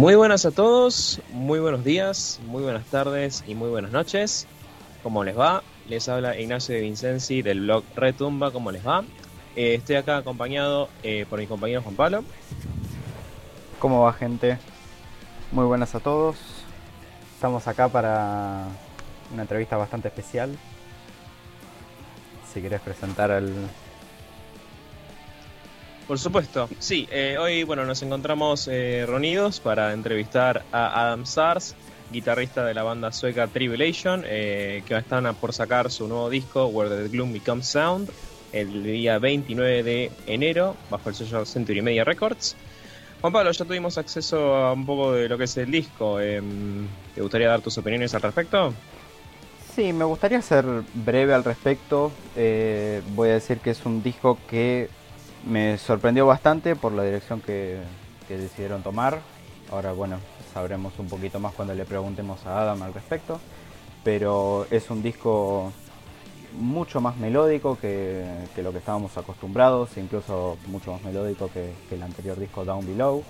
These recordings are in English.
Muy buenas a todos, muy buenos días, muy buenas tardes y muy buenas noches. ¿Cómo les va? Les habla Ignacio de Vincenzi del blog Retumba. ¿Cómo les va? Eh, estoy acá acompañado eh, por mi compañero Juan Pablo. ¿Cómo va gente? Muy buenas a todos. Estamos acá para una entrevista bastante especial. Si querés presentar al... Por supuesto, sí. eh, hoy bueno nos encontramos eh, reunidos para entrevistar a Adam Sars, guitarrista de la banda sueca Tribulation, eh, que están por sacar su nuevo disco Where the Gloom Becomes Sound el día 29 de enero bajo el sello Century Media Records. Juan Pablo, ya tuvimos acceso a un poco de lo que es el disco. em, ¿Te gustaría dar tus opiniones al respecto? Sí, me gustaría ser breve al respecto. Eh, voy a decir que es un disco que me sorprendió bastante por la dirección que, que decidieron tomar. Ahora, bueno, sabremos un poquito más cuando le preguntemos a Adam al respecto. Pero es un disco mucho más melódico que, que lo que estábamos acostumbrados, incluso mucho más melódico que, que el anterior disco Down Below.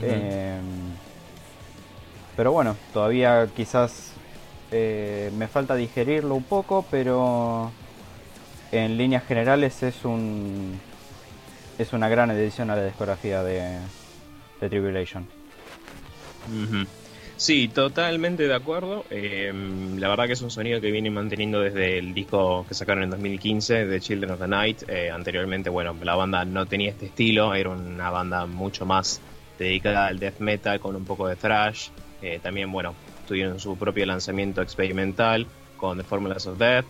Eh, pero bueno, todavía quizás eh, me falta digerirlo un poco, pero en líneas generales es un es una gran edición a la discografía de, de Tribulation. Sí, totalmente de acuerdo. Eh, la verdad que es un sonido que viene manteniendo desde el disco que sacaron en 2015 de Children of the Night. Eh, anteriormente, bueno, la banda no tenía este estilo, era una banda mucho más dedicada al death metal con un poco de thrash. Eh, también, bueno, tuvieron su propio lanzamiento experimental con The Formulas of Death.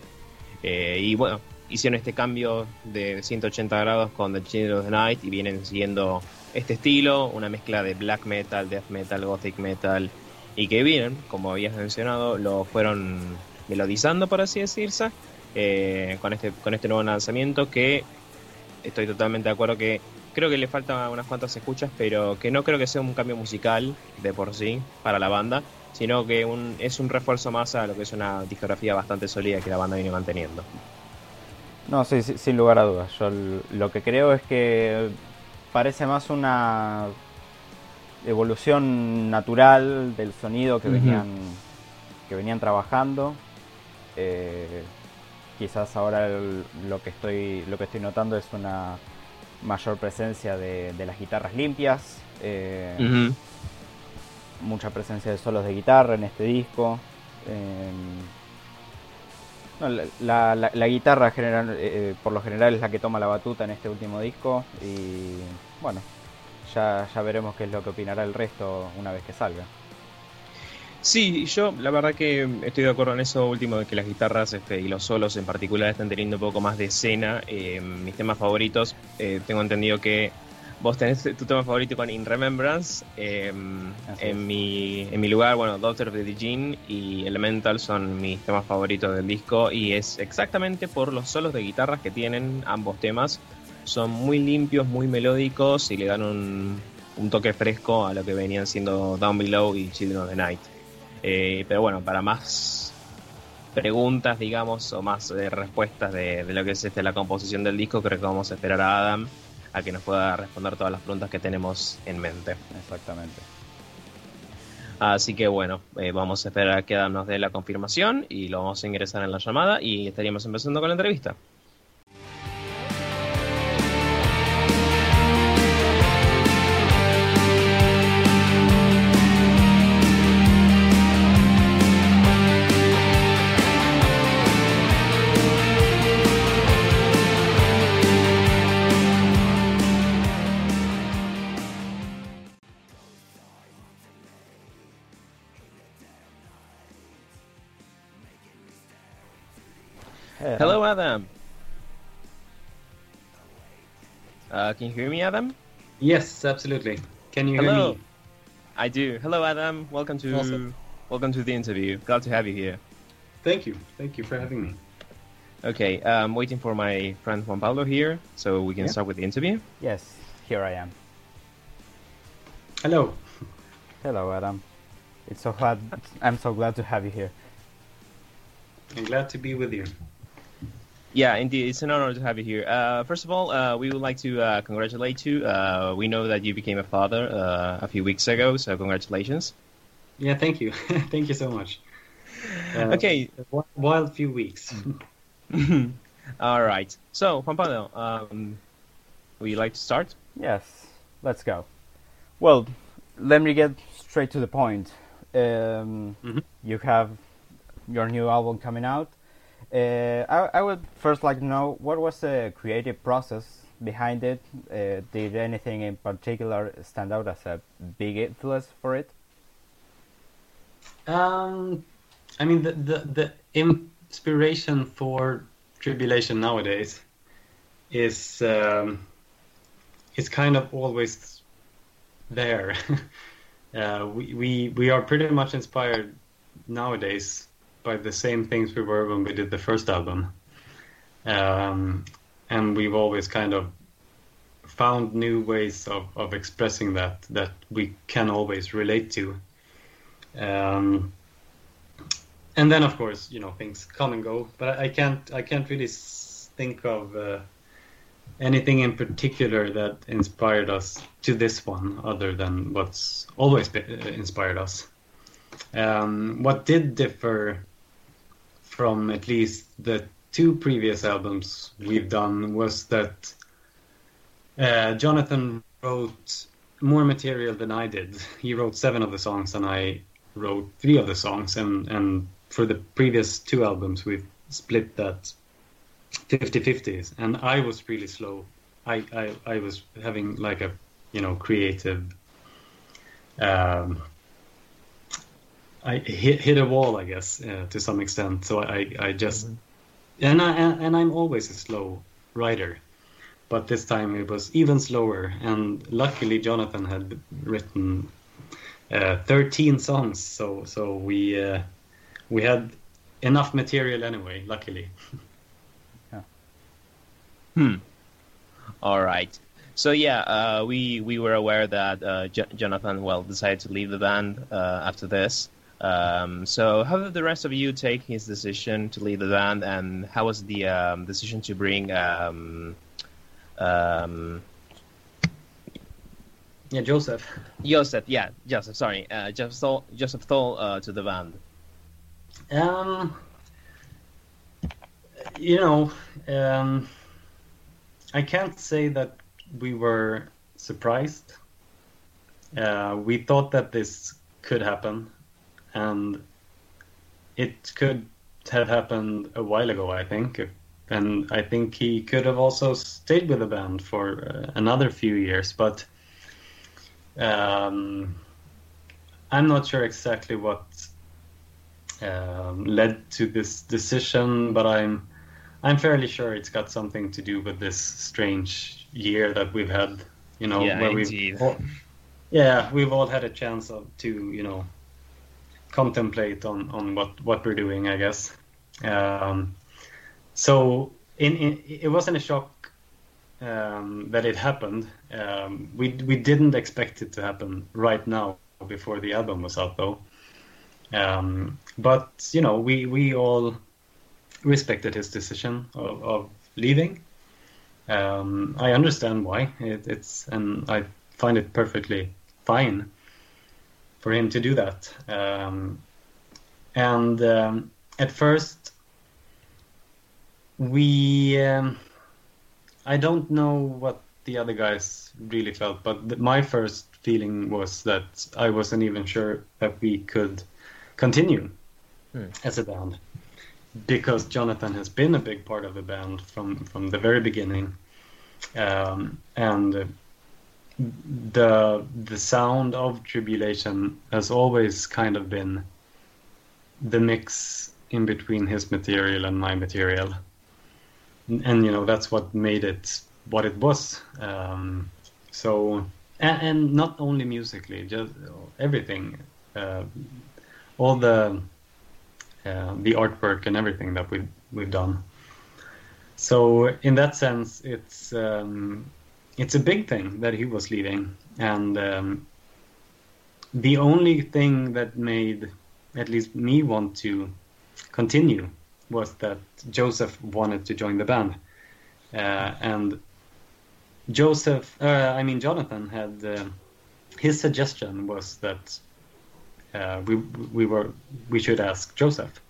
Eh, y bueno, hicieron este cambio de 180 grados con The Children of the Night y vienen siguiendo este estilo, una mezcla de black metal, death metal, gothic metal y que vienen, como habías mencionado, lo fueron melodizando, por así decirse, eh, con, este, con este nuevo lanzamiento que estoy totalmente de acuerdo que creo que le faltan unas cuantas escuchas, pero que no creo que sea un cambio musical de por sí para la banda, sino que es un refuerzo más a lo que es una discografía bastante sólida que la banda viene manteniendo. No, sí, sí, sin lugar a dudas. Yo lo que creo es que parece más una evolución natural del sonido que venían que venían trabajando. Eh, quizás ahora el- lo que estoy lo que estoy notando es una mayor presencia de, de las guitarras limpias, eh, mucha presencia de solos de guitarra en este disco. eh, la, guitarra general, eh, eh, por lo general es la que toma la batuta en este último disco y bueno, ya, ya veremos qué es lo que opinará el resto una vez que salga. Sí, yo la verdad que estoy de acuerdo en eso último de que las guitarras este, y los solos en particular están teniendo un poco más de escena. Eh, mis temas favoritos, eh, tengo entendido que vos tenés tu tema favorito con In Remembrance. eh, es. en, mi, en mi lugar, bueno, Daughter of the Djinn y Elemental son mis temas favoritos del disco y es exactamente por los solos de guitarras que tienen ambos temas. Son muy limpios, muy melódicos y le dan un, un toque fresco a lo que venían siendo Down Below y Children of the Night. Eh, pero bueno, para más preguntas, digamos, o más eh, respuestas de, de lo que es este, la composición del disco, creo que vamos a esperar a Adam a que nos pueda responder todas las preguntas que tenemos en mente. Exactamente. Así que bueno, eh, vamos a esperar a que nos dé la confirmación y lo vamos a ingresar en la llamada y estaríamos empezando con la entrevista. Uh, can you hear me, Adam? Yes, absolutely. Can you hear me? I do. Hello, Adam. Welcome to Awesome. welcome to the interview. Glad to have you here. Thank you. Thank you for having me. Okay, I'm waiting for my friend Juan Pablo here, so we can Yeah. start with the interview. Yes, here I am. Hello. Hello, Adam. It's so glad. I'm so glad to have you here. I'm glad to be with you. Yeah, indeed, it's an honor to have you here. Uh, first of all, uh, we would like to uh, congratulate you. Uh, we know that you became a father uh, a few weeks ago, so congratulations. Yeah, thank you. thank you so much. Uh, Okay. a Wild few weeks. all right. So, Juan Pablo, um, would you like to start? Yes, let's go. Well, let me get straight to the point. Um, Mhm. You have your new album coming out. Uh, I, I would first like to know what was the creative process behind it. Uh, did anything in particular stand out as a big influence for it? Um, I mean, the, the the inspiration for Tribulation nowadays is um, is kind of always there. uh, we, we we are pretty much inspired nowadays by the same things we were when we did the first album, um, and we've always kind of found new ways of, of expressing that that we can always relate to. Um, and then, of course, you know things come and go. But I, can't I can't really think of uh, anything in particular that inspired us to this one, other than what's always been, uh, inspired us. Um, what did differ from at least the two previous albums we've done was that uh, Jonathan wrote more material than I did. He wrote seven of the songs, and I wrote three of the songs. And, and for the previous two albums, we've split that 50-50s. And I was really slow. I, I, I was having like a, you know, creative... Um, I hit, hit a wall, I guess, uh, to some extent. So I, I just... And, I, and I'm always a slow writer but this time it was even slower. And luckily, Jonathan had written uh, 13 songs, so so we uh, we had enough material anyway. Luckily, Hmm. All right. So yeah, uh, we we were aware that uh, J- Jonathan well decided to leave the band uh, after this. Um, so how did the rest of you take his decision to leave the band, and how was the um, decision to bring um, um, yeah, Joseph. Joseph? Yeah, Joseph. Sorry, uh, Joseph Tholl, Joseph Tholl uh, to the band. Um, you know, um, I can't say that we were surprised. Uh, we thought that this could happen, and it could have happened a while ago, I think. And I think he could have also stayed with the band for uh, another few years, but um, I'm not sure exactly what um, led to this decision, but I'm I'm fairly sure it's got something to do with this strange year that we've had. You know, Yeah, where indeed. we've all, yeah we've all had a chance of to you know contemplate on on what what we're doing, I guess. Um, so in, in it wasn't a shock um, that it happened. Um, we we didn't expect it to happen right now before the album was out, though. Um, but you know, we we all respected his decision of, of leaving. Um, I understand why it, it's, and I find it perfectly fine for him to do that. Um, and um, at first, we um, I don't know what the other guys really felt, but my first feeling was that I wasn't even sure that we could continue Hmm. as a band because Jonathan has been a big part of the band from from the very beginning, um, and uh, the the sound of Tribulation has always kind of been the mix in between his material and my material, and, and you know that's what made it what it was. Um, so and, and not only musically, just everything, uh, all the uh, the artwork and everything that we've we've done. So in that sense, it's um, it's a big thing that he was leaving, and um, the only thing that made at least me want to continue was that Joseph wanted to join the band, uh, and Joseph, uh, I mean Jonathan, had uh, his suggestion was that uh, we we were we should ask Joseph,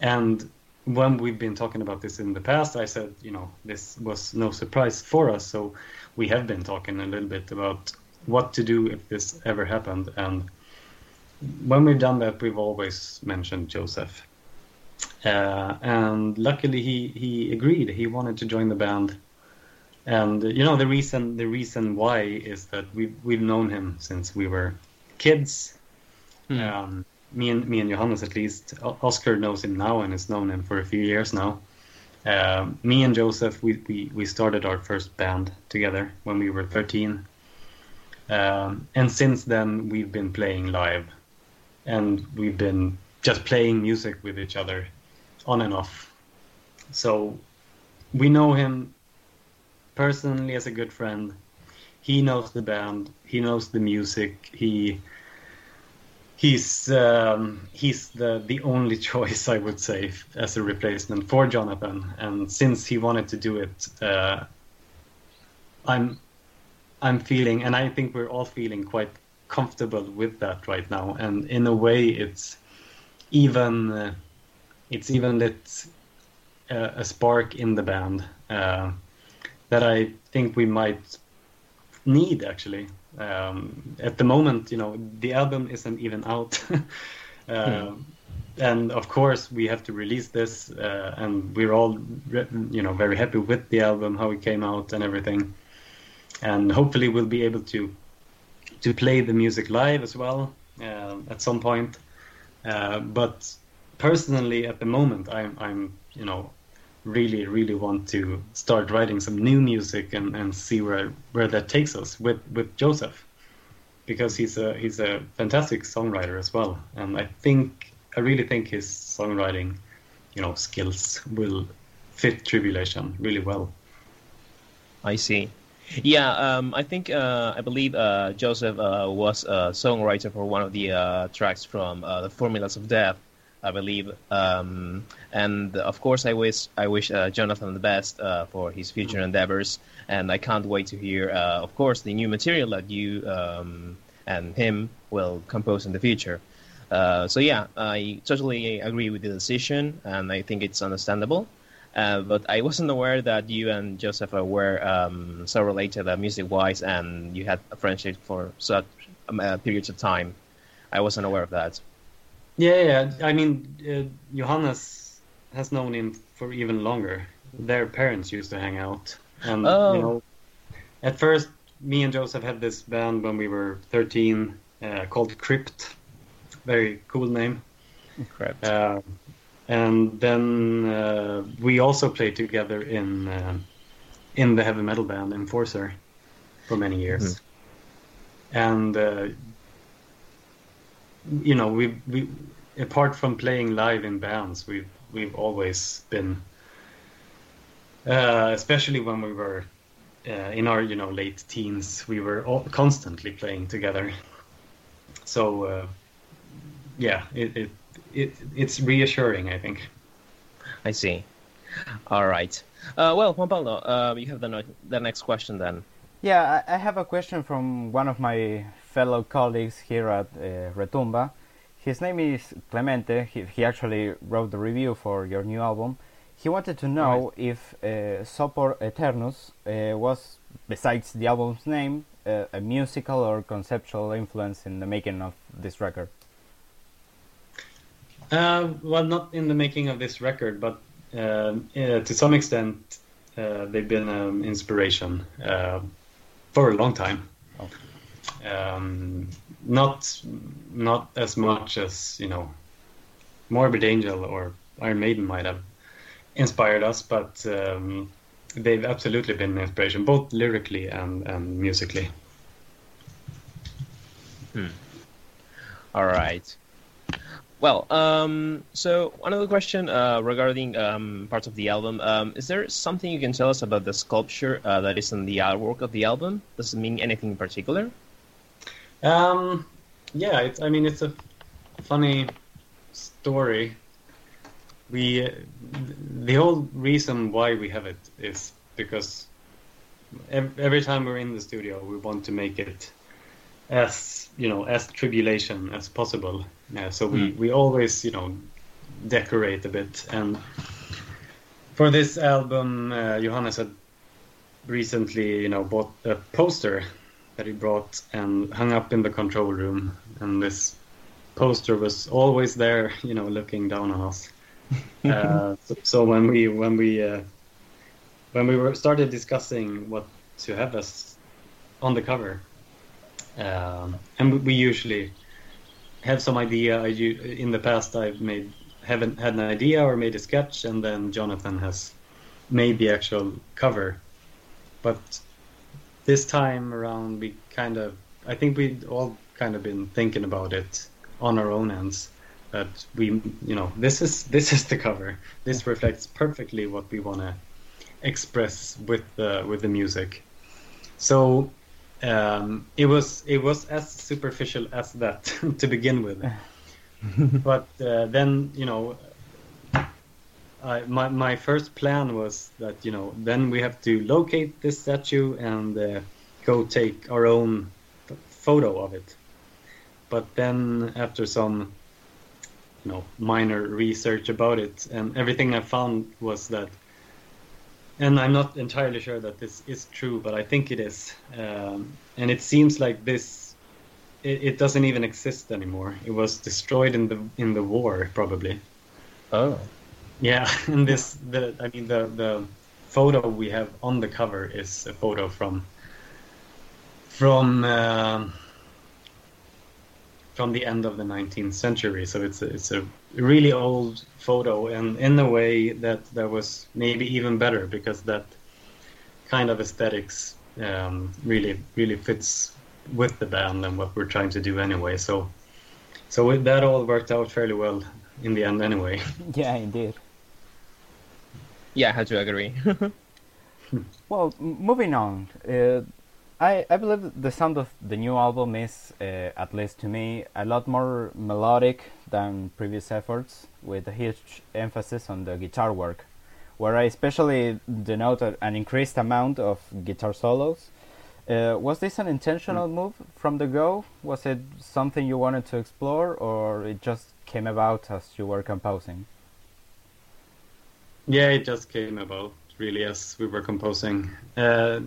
and when we've been talking about this in the past, I said you know this was no surprise for us, so we have been talking a little bit about what to do if this ever happened, and when we've done that, we've always mentioned Joseph. Uh, and luckily, he, he agreed. He wanted to join the band, and you know the reason the reason why is that we've we've known him since we were kids. Hmm. Um, me and me and Johannes at least. Oscar knows him now and has known him for a few years now. Um, me and Joseph, we, we, we started our first band together when we were 13. Um, and since then, we've been playing live. And we've been just playing music with each other on and off. So we know him personally as a good friend. He knows the band, he knows the music, he he's um, he's the the only choice I would say as a replacement for Jonathan. And since he wanted to do it, uh, I'm I'm feeling, and I think we're all feeling quite comfortable with that right now. And in a way, it's even uh, it's even lit uh, a spark in the band uh, that I think we might need actually um, at the moment, you know, the album isn't even out. uh, And of course, we have to release this, uh, and we're all, you know, very happy with the album, how it came out, and everything. And hopefully, we'll be able to to play the music live as well uh, at some point. Uh, but personally, at the moment, I'm, I'm, you know, really, really want to start writing some new music and, and see where where that takes us with with Joseph, because he's a he's a fantastic songwriter as well, and I think I really think his songwriting, you know, skills will fit Tribulation really well. I see. Yeah, um, I think uh, I believe uh, Joseph uh, was a songwriter for one of the uh, tracks from uh, the Formulas of Death, I believe. Um, and of course, I wish I wish uh, Jonathan the best uh, for his future endeavors, and I can't wait to hear, uh, of course, the new material that you um, and him will compose in the future. Uh, so yeah, I totally agree with the decision, and I think it's understandable. Uh, but I wasn't aware that you and Joseph were um, so related uh, music-wise, and you had a friendship for such um, periods of time. I wasn't aware of that. Yeah, yeah. I mean, uh, Johannes has known him for even longer. Their parents used to hang out, and Oh. you know, at first, me and Joseph had this band when we were 13 uh, called Crypt. Very cool name. Correct. Uh, and then uh, we also played together in uh, in the heavy metal band Enforcer for many years. And uh, you know, we we apart from playing live in bands, we've we've always been, uh, especially when we were uh, in our you know late teens, we were all constantly playing together. So uh, yeah, it, it it it's reassuring, I think. I see. All right. Uh, well, Juan Pablo, uh, you have the, no- the next question then. Yeah, I I have a question from one of my fellow colleagues here at uh, Retumba. His name is Clemente. He, he actually wrote the review for your new album. He wanted to know if uh, Sopor Aeternus uh, was, besides the album's name, uh, a musical or conceptual influence in the making of this record. Uh, well, not in the making of this record, but um, uh, to some extent, uh, they've been an inspiration uh, for a long time. Oh. Um, not not as much as you know, Morbid Angel or Iron Maiden might have inspired us, but um, they've absolutely been an inspiration, both lyrically and, and musically. All right. Well, um, so another question uh, regarding um, parts of the album. Um, is there something you can tell us about the sculpture uh, that is in the artwork of the album? Does it mean anything in particular? Um, yeah, it's, I mean, it's a funny story. we uh, the whole reason why we have it is because ev- every time we're in the studio, we want to make it as you know as tribulation as possible. Yeah, so we we always you know decorate a bit and for this album, uh, Johannes had recently, you know, bought a poster that he brought and hung up in the control room, and this poster was always there, you know, looking down on us. uh, so, so when we when we uh, when we were started discussing what to have us on the cover, um, and we usually have some idea. I, in the past, I've made haven't had an idea or made a sketch, and then Jonathan has made the actual cover. But this time around, we kind of, I think we'd all kind of been thinking about it on our own ends. That we, you know, this is this is the cover. This reflects perfectly what we want to express with the with the music. So um, it was it was as superficial as that to begin with. but uh, then you know I, my my first plan was that you know then we have to locate this statue and uh, go take our own photo of it. But then after some you know minor research about it and everything I found was that and I'm not entirely sure that this is true, but I think it is. Um, and it seems like this it, it, doesn't even exist anymore. It was destroyed in the in the war, probably. Oh. Yeah, and this the I mean the the photo we have on the cover is a photo from from uh, from the end of the 19th century. So it's a, it's a really old photo, and in a way that that was maybe even better because that kind of aesthetics um, really really fits with the band and what we're trying to do anyway. So, so that all worked out fairly well in the end anyway. Yeah, indeed. Yeah, I had to agree. well, moving on. Uh, I, I believe the sound of the new album is, uh, at least to me, a lot more melodic than previous efforts, with a huge emphasis on the guitar work, where I especially denote an increased amount of guitar solos uh, was this an intentional mm. move from the go? Was it something you wanted to explore, or it just came about as you were composing? Yeah, it just came about really as we were composing. Uh,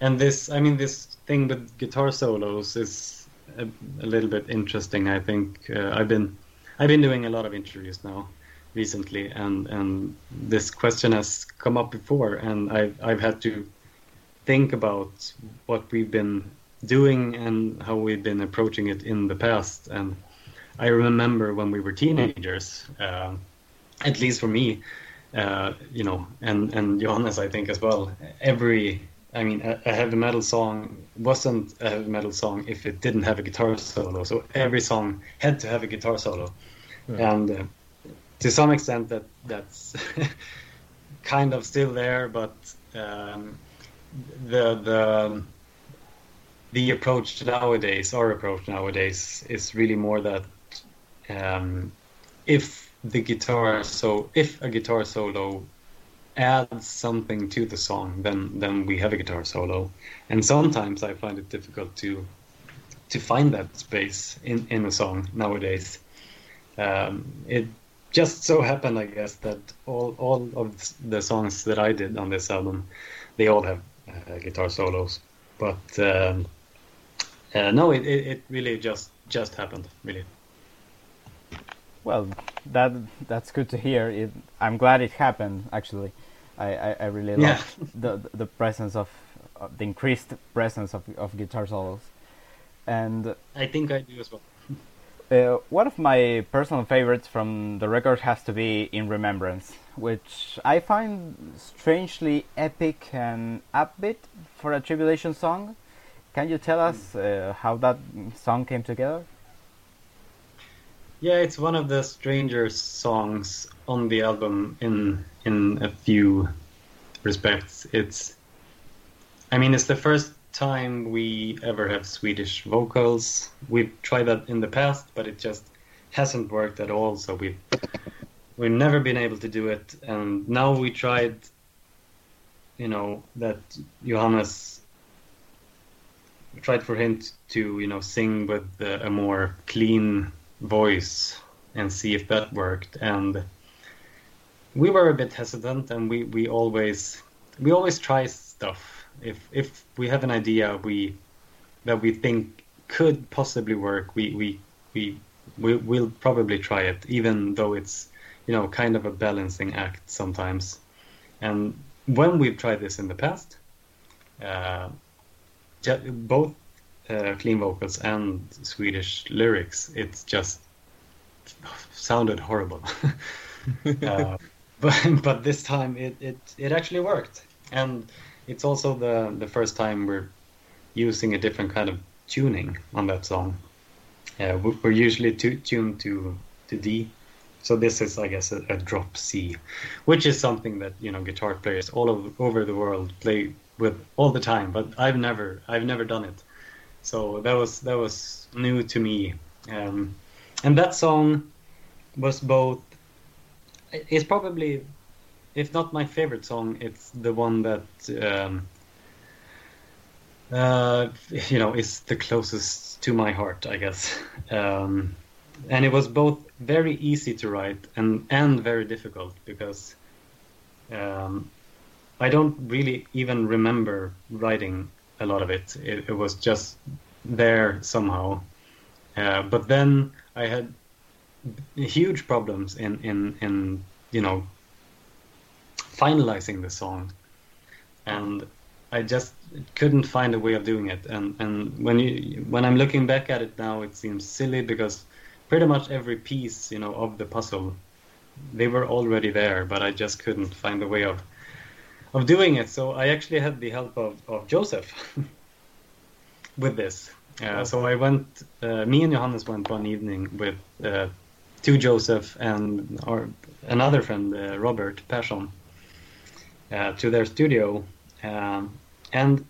and this, I mean, this thing with guitar solos is a, a little bit interesting. I think uh, I've been I've been doing a lot of interviews now recently, and and this question has come up before, and I've I've had to think about what we've been doing and how we've been approaching it in the past. And I remember when we were teenagers, uh, at least for me, uh, you know, and and Johannes, I think as well. Every, I mean, a, a, heavy metal song wasn't a heavy metal song if it didn't have a guitar solo. So every song had to have a guitar solo, yeah. and uh, to some extent that that's kind of still there, but. Um, the the the approach nowadays, our approach nowadays, is really more that um, if the guitar so if a guitar solo adds something to the song, then then we have a guitar solo. And sometimes I find it difficult to to find that space in in a song nowadays. Um, it just so happened, I guess, that all all of the songs that I did on this album, they all have uh, guitar solos. But um, uh, no, it, it, it really just just happened, really. Well, that that's good to hear. It, I'm glad it happened. Actually, I, I, I really yeah. love the the presence of uh, the increased presence of of guitar solos, and I think I do as well. Uh, one of my personal favorites from the record has to be In Remembrance, which I find strangely epic and upbeat for a tribulation song. Can you tell us uh, how that song came together? Yeah, it's one of the stranger songs on the album in in a few respects. It's I mean, it's the first time we ever have Swedish vocals. We've tried that in the past, but it just hasn't worked at all. So we've we've never been able to do it, and now we tried. You know that Johannes tried for him to you know sing with uh, a more clean voice and see if that worked. And we were a bit hesitant and we, we always we always try stuff. If if we have an idea we that we think could possibly work we we we, we will probably try it even though it's you know kind of a balancing act sometimes. And when we've tried this in the past uh, both uh, clean vocals and Swedish lyrics. It just sounded horrible. uh, but but this time it, it it actually worked, and it's also the the first time we're using a different kind of tuning on that song. Uh, we're usually tu- tuned to to D, so this is I guess a, a, drop C, which is something that you know guitar players all over, over the world play with all the time. But I've never I've never done it, so that was that was new to me. Um, and that song was both. It's probably, if not my favorite song, it's the one that um, uh, you know is the closest to my heart, I guess. Um, and it was both very easy to write and and very difficult because um, I don't really even remember writing a lot of it. It, it was just there somehow. Uh, but then I had huge problems in, in, in you know finalizing the song, and I just couldn't find a way of doing it. And and when you when I'm looking back at it now, it seems silly because pretty much every piece you know of the puzzle they were already there, but I just couldn't find a way of of doing it. So I actually had the help of, of Joseph with this. Uh, so I went, uh, me and Johannes went one evening with uh, to Joseph and our another friend, uh, Robert Persson, uh, to their studio, um, and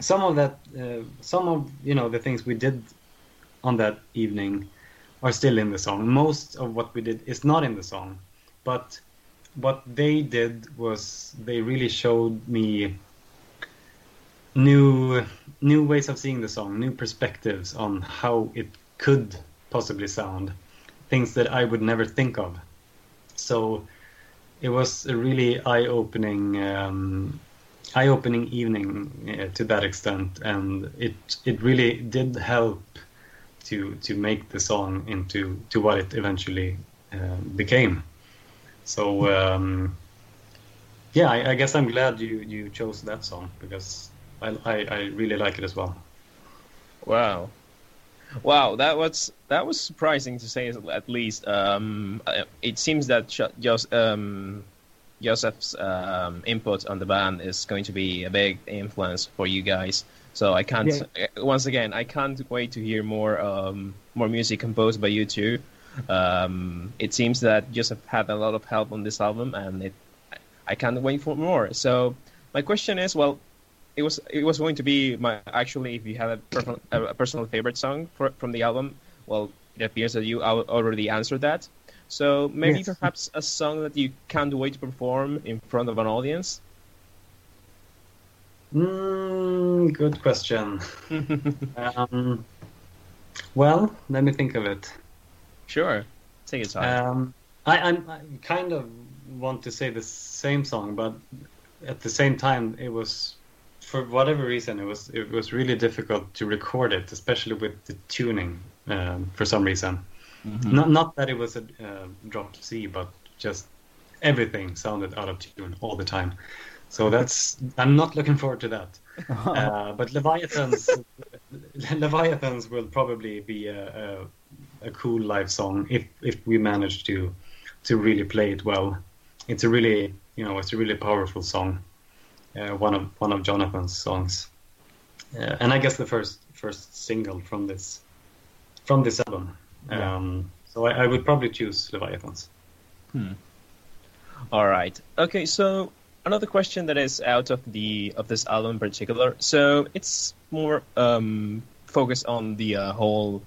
some of that, uh, some of you know the things we did on that evening are still in the song. Most of what we did is not in the song, but what they did was they really showed me new new ways of seeing the song, new perspectives on how it could possibly sound, things that I would never think of. So it was a really eye-opening um, eye-opening evening uh, to that extent, and it it really did help to to make the song into to what it eventually uh, became. So um, yeah, I, I, guess I'm glad you, you chose that song because I, I, I really like it as well. Wow, wow, that was that was surprising to say at least. Um, uh, it seems that just um, Joseph's um, input on the band is going to be a big influence for you guys. So I can't. Yeah. Uh, once again, I can't wait to hear more um, more music composed by you two. Um, it seems that Joseph had a lot of help on this album, and it, I can't wait for more. So my question is, well, it was it was going to be my actually if you have a personal, a personal favorite song for, from the album, well, it appears that you already answered that. So maybe yes. perhaps a song that you can't wait to perform in front of an audience. Mm, good question. um, well, let me think of it. Sure, take your time. Um, I, I'm, kind of want to say the same song, but at the same time, it was for whatever reason it was it was really difficult to record it, especially with the tuning um, for some reason. Mm-hmm. Not not that it was a uh, dropped C, but just everything sounded out of tune all the time. So that's I'm not looking forward to that. uh, but Leviathans Leviathans will probably be a, a cool live song if if we manage to to really play it well. It's a really you know it's a really powerful song, uh, one of one of Jonathan's songs, uh, and I guess the first first single from this from this album. Yeah. Um, so I, I, would probably choose Leviathans. Hmm. All right. Okay. So another question that is out of the of this album in particular. So it's more um, focused on the uh, whole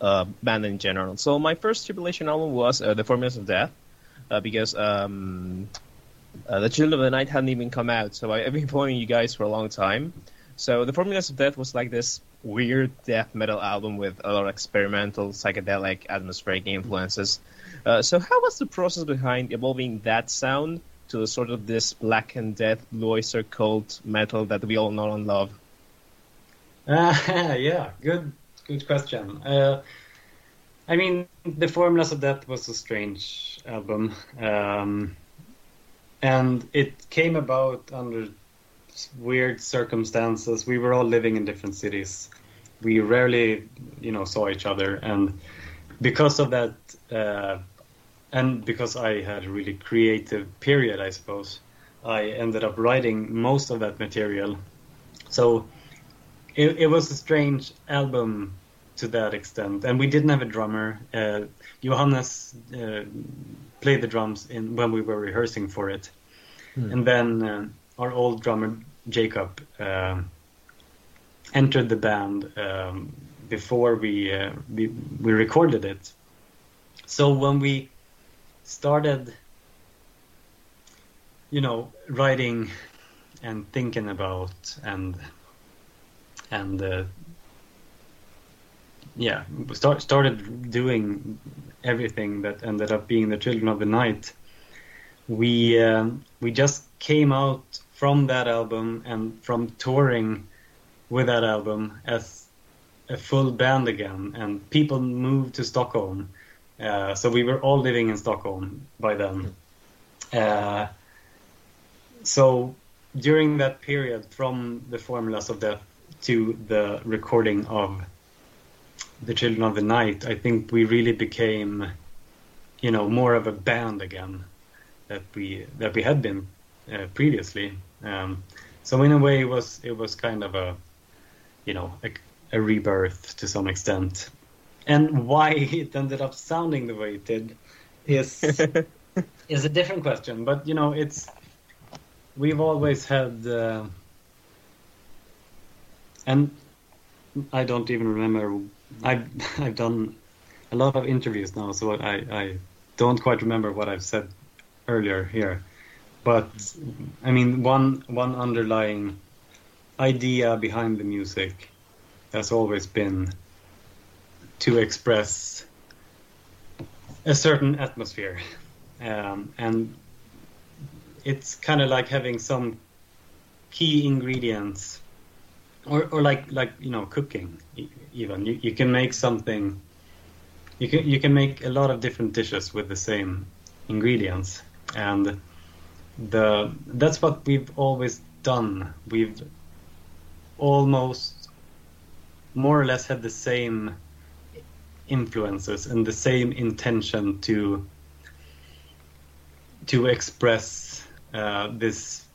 uh, band in general. So my first Tribulation album was uh, The Formulas of Death. uh, because um, uh, the Children of the Night hadn't even come out, so I, have been following you guys for a long time. So the Formulas of Death was like this weird death metal album with a lot of experimental, psychedelic, atmospheric influences. Uh, so how was the process behind evolving that sound to the sort of this black and death Blue Öyster Cult metal that we all know and love? Yeah, good, good question. Uh, I mean, the Formulas of Death was a strange album, um, and it came about under weird circumstances. We were all living in different cities. We rarely, you know, saw each other, and because of that, uh, and because I had a really creative period, I suppose, I ended up writing most of that material. So it, it was a strange album to that extent, and we didn't have a drummer. Uh, Johannes uh, played the drums in when we were rehearsing for it, hmm. and then uh, our old drummer Jacob uh, entered the band um, before we, uh, we we recorded it. So when we started, you know, writing and thinking about and and uh, yeah, start, started doing everything that ended up being the Children of the Night. We uh, we just came out from that album and from touring with that album as a full band again, and people moved to Stockholm. Uh, so we were all living in Stockholm by then. Uh, so during that period, from the Formulas of Death to the recording of the Children of the Night, I think we really became, you know, more of a band again that we that we had been uh, previously. Um, so in a way, it was it was kind of a, you know, a, a rebirth to some extent. And why it ended up sounding the way it did is is a different question. But you know, it's we've always had. Uh, and I don't even remember. I've I've done a lot of interviews now, so I I don't quite remember what I've said earlier here. But I mean, one one underlying idea behind the music has always been to express a certain atmosphere, um, and it's kind of like having some key ingredients or or like like you know cooking even. You, you can make something you can you can make a lot of different dishes with the same ingredients. And the that's what we've always done. We've almost more or less had the same influences and the same intention to to express uh, this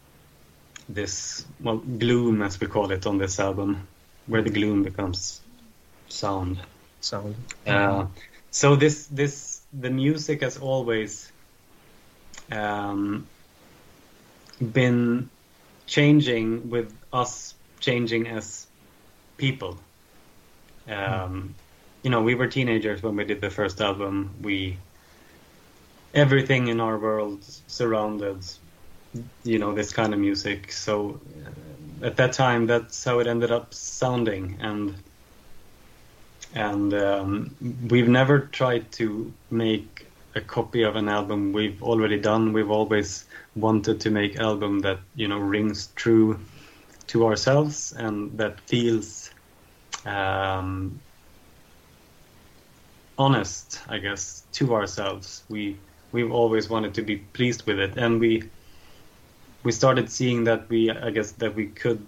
this well gloom as we call it on this album, where the gloom becomes sound. Sound. Uh, so this this the music has always um, been changing with us changing as people. Um, you know, we were teenagers when we did the first album. We everything in our world surrounded you know this kind of music. So uh, at that time, that's how it ended up sounding, and and um, we've never tried to make a copy of an album we've already done. We've always wanted to make album that you know rings true to ourselves and that feels um, honest, I guess, to ourselves. We we've always wanted to be pleased with it, and we we started seeing that we I guess that we could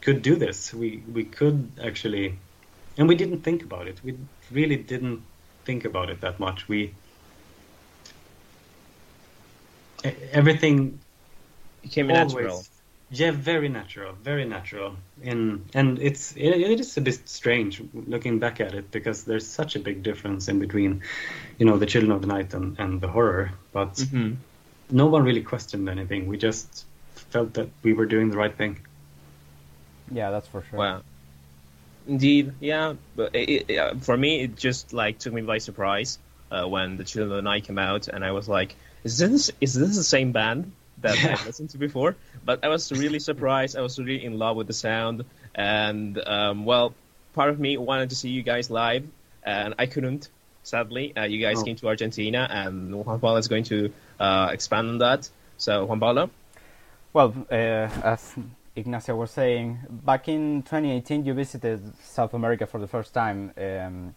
could do this. We we could actually, and we didn't think about it. We really didn't think about it that much. We everything became always, natural. Yeah, very natural, very natural. In and it's it, it is a bit strange looking back at it because there's such a big difference in between, you know, the Children of the Night and, and the horror. But mm-hmm no one really questioned anything. We just felt that we were doing the right thing. Yeah, that's for sure. Wow. Indeed, yeah. But it, it, for me, it just like took me by surprise uh, when the Children of the Night came out, and I was like, is this is this the same band that I listened to before? But I was really surprised. I was really in love with the sound, and um, well, part of me wanted to see you guys live, and I couldn't. Sadly, uh, you guys Oh. came to Argentina, and Juan Pablo is going to uh, expand on that. So, Juan Pablo, Well, uh, as Ignacio was saying, back in 2018 you visited South America for the first time. Um,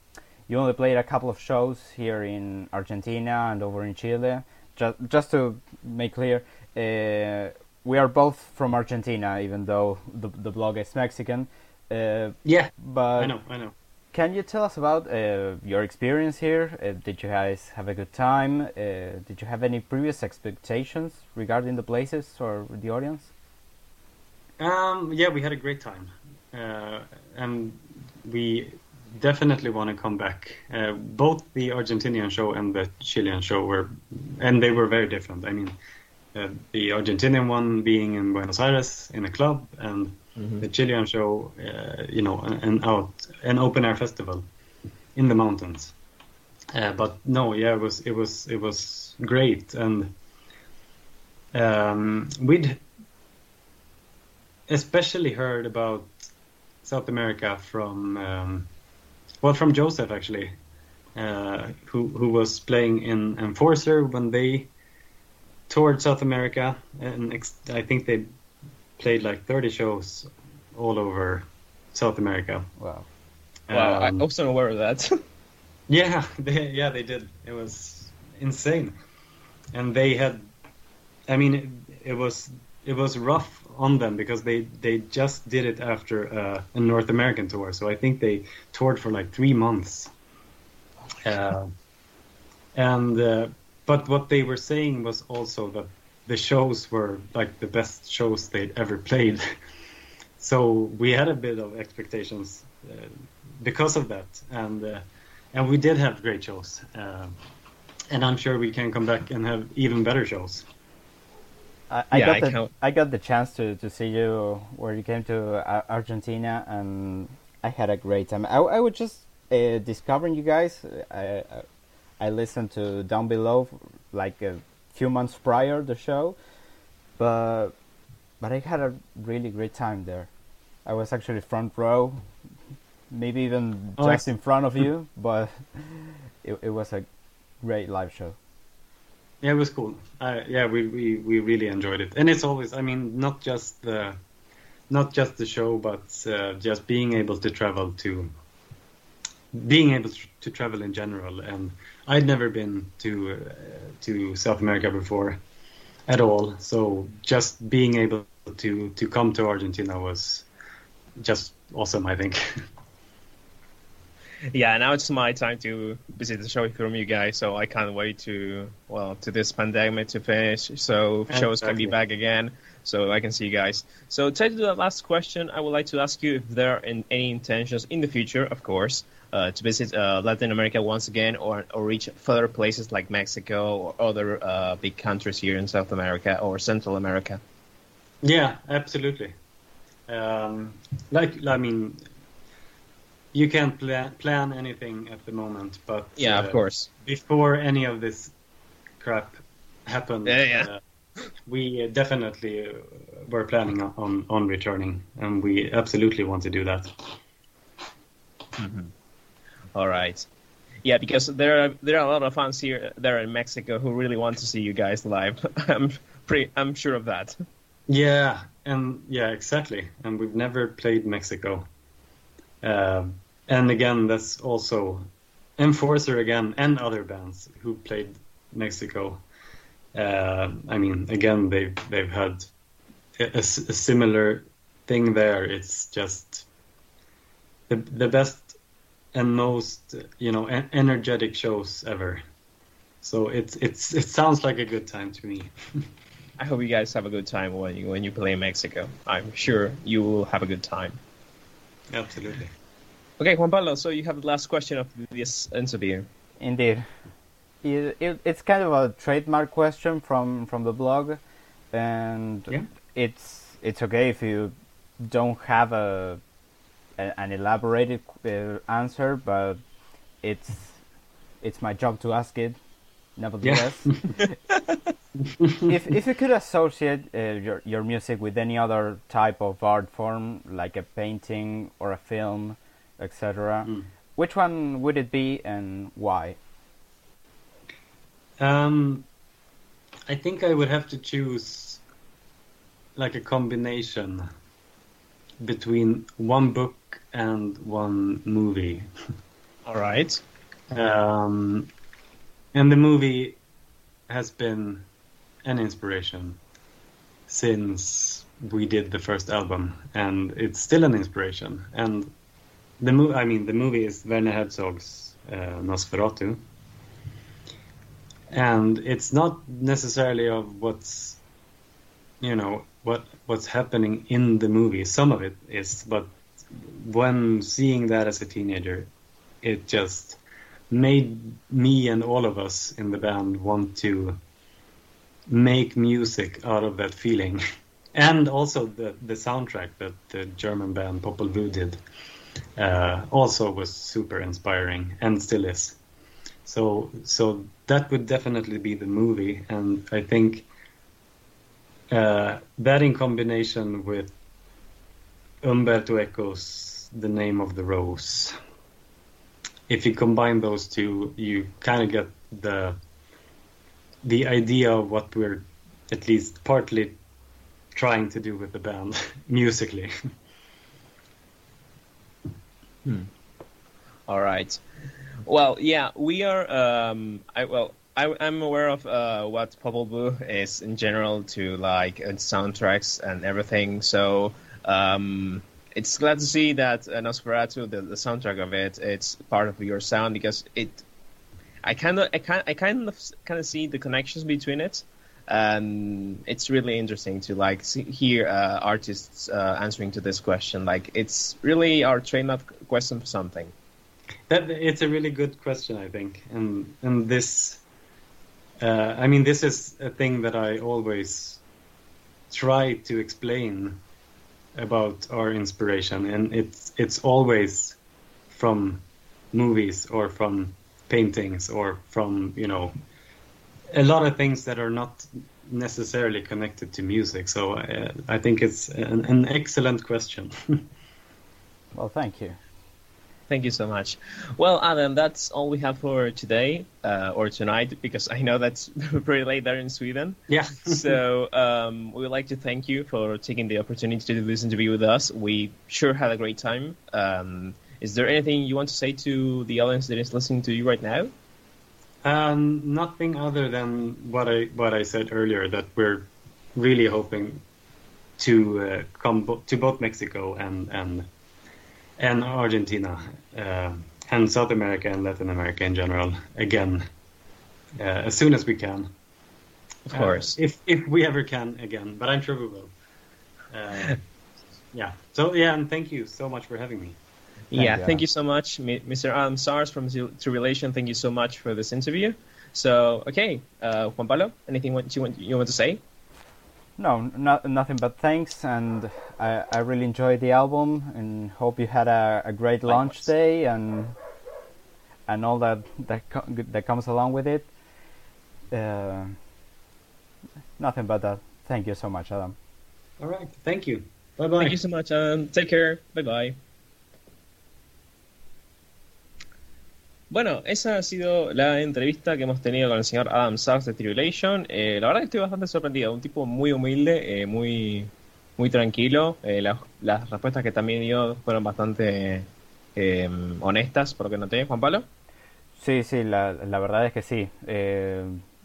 you only played a couple of shows here in Argentina and over in Chile. Just, just to make clear, uh, we are both from Argentina, even though the, the blog is Mexican. Uh, Yeah, but I know, I know. Can you tell us about uh, your experience here? Uh, did you guys have a good time? Uh, did you have any previous expectations regarding the places or the audience? Um, yeah, we had a great time, uh, and we definitely want to come back. Uh, both the Argentinian show and the Chilean show were, and they were very different. I mean, uh, the Argentinian one being in Buenos Aires in a club, and the Chilean show, uh, you know, an out an open air festival in the mountains. Uh, but no, yeah, it was it was it was great, and um, we'd especially heard about South America from um, well from Joseph actually, uh, who who was playing in Enforcer when they toured South America, and ex- I think they played like 30 shows all over South America. Wow. wow, I Um, wasn't aware of that. yeah, they, yeah, they did. It was insane, and they had. I mean, it, it was it was rough on them because they they just did it after uh, a North American tour. So I think they toured for like three months. Uh, and uh, but what they were saying was also that the shows were like the best shows they'd ever played. so we had a bit of expectations uh, because of that, and uh, and we did have great shows. Uh, and I'm sure we can come back and have even better shows. I, I Yeah, got I the can't- I got the chance to, to see you where you came to uh, Argentina, and I had a great time. I, I was just uh, discovering you guys. I, I I listened to Down Below like a few months prior the show, but but I had a really great time there. I was actually front row, maybe even Oh, just in front of you, but it, it was a great live show. Yeah, it was cool. Uh, yeah, we, we, we really enjoyed it, and it's always. I mean, not just the, not just the show, but uh, just being able to travel to. Being able to, to travel in general, and I'd never been to uh, to South America before, at all. So just being able to to come to Argentina was just awesome. I think. yeah, now it's my time to visit the show from you guys, so I can't wait to well to this pandemic to finish, so shows can be back again, so I can see you guys. So to do the last question, I would like to ask you if there are any intentions in the future, of course, uh, to visit uh, Latin America once again, or or reach further places like Mexico or other uh, big countries here in South America or Central America. Yeah, absolutely. Um, like, I mean, you can't pla- plan anything at the moment, but Yeah, uh, of course. Before any of this crap happened, Yeah, yeah. Uh, we definitely uh, were planning on on returning, and we absolutely want to do that. All right. Yeah, because there are there are a lot of fans here there in Mexico who really want to see you guys live. I'm pretty I'm sure of that. Yeah, and yeah, exactly. And we've never played Mexico. Um, and again, that's also Enforcer again and other bands who played Mexico. Uh, I mean, again, they've they've had a similar thing there. It's just the the best and most you know en- energetic shows ever. So it's it's it sounds like a good time to me. I hope you guys have a good time when you when you play Mexico. I'm sure you will have a good time. Absolutely. Okay, Juan Pablo, so you have the last question of this interview. Indeed. It, it, it's kind of a trademark question from, from the blog, and Yeah. it's it's okay if you don't have a, a an elaborated uh, answer, but it's it's my job to ask it. Nevertheless, if if you could associate uh, your your music with any other type of art form, like a painting or a film, etc., Mm. which one would it be and why? Um, I think I would have to choose like a combination between one book and one movie. All right. Um, and the movie has been an inspiration since we did the first album, and it's still an inspiration. And the movie, I mean, the movie is Werner Herzog's uh, Nosferatu, and it's not necessarily of what's, you know, what what's happening in the movie. Some of it is, but when seeing that as a teenager, it just made me and all of us in the band want to make music out of that feeling. And also the, the soundtrack that the German band Popol Vuh did uh, also was super inspiring and still is. So so that would definitely be the movie, and I think uh, that in combination with Umberto Eco's The Name of the Rose if you combine those two, you kind of get the the idea of what we're at least partly trying to do with the band musically. All right. Well, yeah, we are. Um, I well, I, I'm aware of uh, what Popol Vuh is in general to like its soundtracks and everything. So um, it's glad to see that uh, Nosferatu, the, the soundtrack of it, it's part of your sound because it. I kind of, I kind, I kind of, kind of see the connections between it, and it's really interesting to like see, hear uh, artists uh, answering to this question. Like, it's really our trademark question for something. That it's a really good question, I think, and and this, uh, I mean, this is a thing that I always try to explain about our inspiration, and it's it's always from movies or from paintings or from you know a lot of things that are not necessarily connected to music. So uh, I think it's an, an excellent question. Well, thank you. Thank you so much. Well, Adam, that's all we have for today uh, or tonight because I know that's pretty late there in Sweden. yeah. so um, we would like to thank you for taking the opportunity to do this interview with us. We sure had a great time. Um, is there anything you want to say to the audience that is listening to you right now? Um, nothing other than what I what I said earlier that we're really hoping to uh, come bo- to both Mexico and and and Argentina uh, and South America and Latin America in general again uh, as soon as we can. Of Uh, course. if if we ever can again, but I'm sure we will. Uh, yeah. So yeah, and thank you so much for having me. Thank yeah, you, thank you so much, Mr. Adam Zaars from Tribulation. Thank you so much for this interview. So, okay, uh, Juan Pablo, anything you want you want to say? No, no, nothing but thanks, and I, I really enjoyed the album, and hope you had a, a great launch Likewise. day and and all that that co- that comes along with it. Uh, nothing but that. Thank you so much, Adam. All right. Thank you. Bye bye. Thank you so much. Um, take care. Bye bye. Bueno, esa ha sido la entrevista que hemos tenido con el señor Adam Sachs de Tribulation. Eh, la verdad que estoy bastante sorprendido. Un tipo muy humilde, eh, muy, muy tranquilo. Eh, las, respuestas que también dio fueron bastante honestas, por lo que noté. Juan Pablo. Sí, sí, la, la verdad es que sí.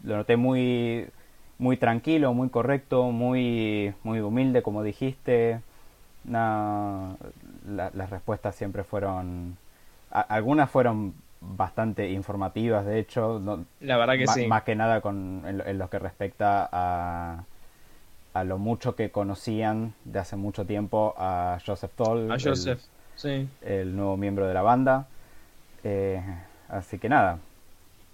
Lo noté muy, muy tranquilo, muy correcto, muy, muy humilde, como dijiste. Las respuestas siempre fueron, algunas fueron bastante informativas, de hecho, no- La verdad que sí. más que nada con, en, lo- en lo que respecta a, a lo mucho que conocían de hace mucho tiempo a Joseph Toll, A el- Joseph. Sí. el nuevo miembro de la banda. Eh, así que nada,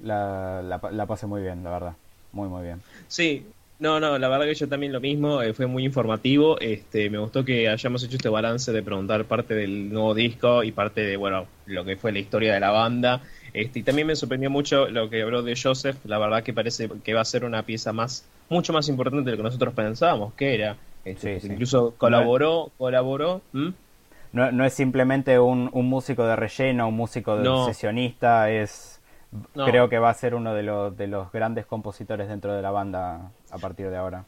la, la, la pasé muy bien, la verdad. Muy, muy bien. Sí, No, no, la verdad que yo también lo mismo, eh, fue muy informativo. Este, me gustó que hayamos hecho este balance de preguntar parte del nuevo disco y parte de, bueno, lo que fue la historia de la banda. Este, y también me sorprendió mucho lo que habló de Joseph. La verdad que parece que va a ser una pieza más, mucho más importante de lo que nosotros pensábamos que era. Este, Sí, sí. Incluso colaboró, colaboró. ¿Mm? No, no es simplemente un, un músico de relleno, un músico de No. sesionista, es No. creo que va a ser uno de los, de los grandes compositores dentro de la banda a partir de ahora.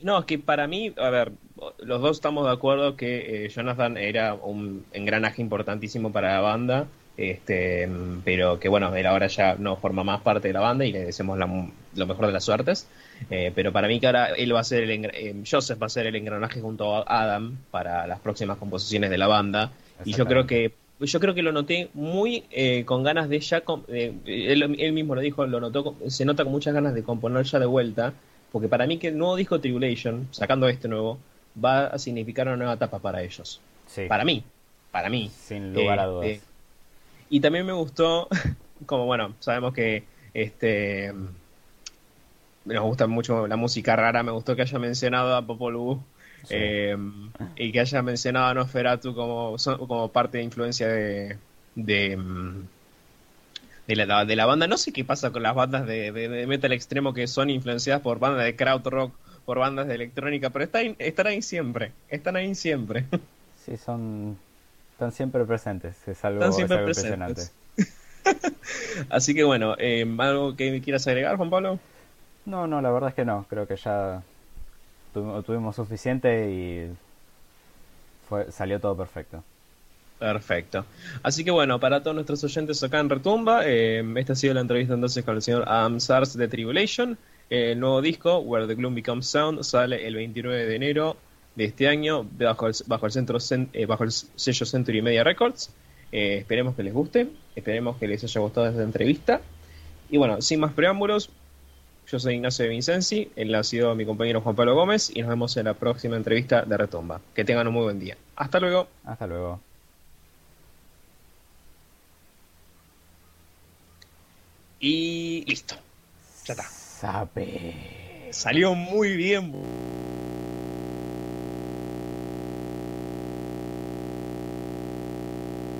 No, es que para mí, a ver, los dos estamos de acuerdo que eh, Jonathan era un engranaje importantísimo para la banda, este, pero que bueno, él ahora ya no forma más parte de la banda y le deseamos la- lo mejor de las suertes. Eh, pero para mí que ahora él va a ser el eh, Joseph va a ser el engranaje junto a Adam para las próximas composiciones de la banda. Y yo creo que yo creo que lo noté muy eh, con ganas de ya eh, él, él mismo lo dijo, lo notó se nota con muchas ganas de componer ya de vuelta, porque para mí que el nuevo disco Tribulation, sacando este nuevo, va a significar una nueva etapa para ellos. Sí, Para mí, para mí. sin lugar a dudas. eh, y también me gustó, como bueno, sabemos que este nos gusta mucho la música rara, me gustó que haya mencionado a Popol Vuh Sí. eh, y que haya mencionado a Nosferatu como, como parte de influencia de, de, mm, de la, de la banda. No sé qué pasa con las bandas de, de- de metal extremo que son influenciadas por bandas de crowd rock, por bandas de electrónica, pero están, están ahí siempre, están ahí siempre. Sí, son están siempre presentes, es algo, es algo impresionante. Así que bueno, eh, ¿algo que quieras agregar, Juan Pablo? No, no, la verdad es que no, creo que ya tu- tuvimos suficiente y fue, salió todo perfecto. Perfecto. Así que bueno, para todos nuestros oyentes acá en Retumba, eh, esta ha sido la entrevista entonces con el señor Adam Sars de Tribulation. El nuevo disco, Where the Gloom Becomes Sound, sale el 29 de enero de este año bajo el, bajo el, centro, cen- eh, bajo el sello Century Media Records. Eh, esperemos que les guste, esperemos que les haya gustado esta entrevista. Y bueno, sin más preámbulos, yo soy Ignacio de Vincenzi, él ha sido mi compañero Juan Pablo Gómez y nos vemos en la próxima entrevista de Retumba. Que tengan un muy buen día. Hasta luego. Hasta luego. Y listo. Ya está. Sabe. Salió muy bien.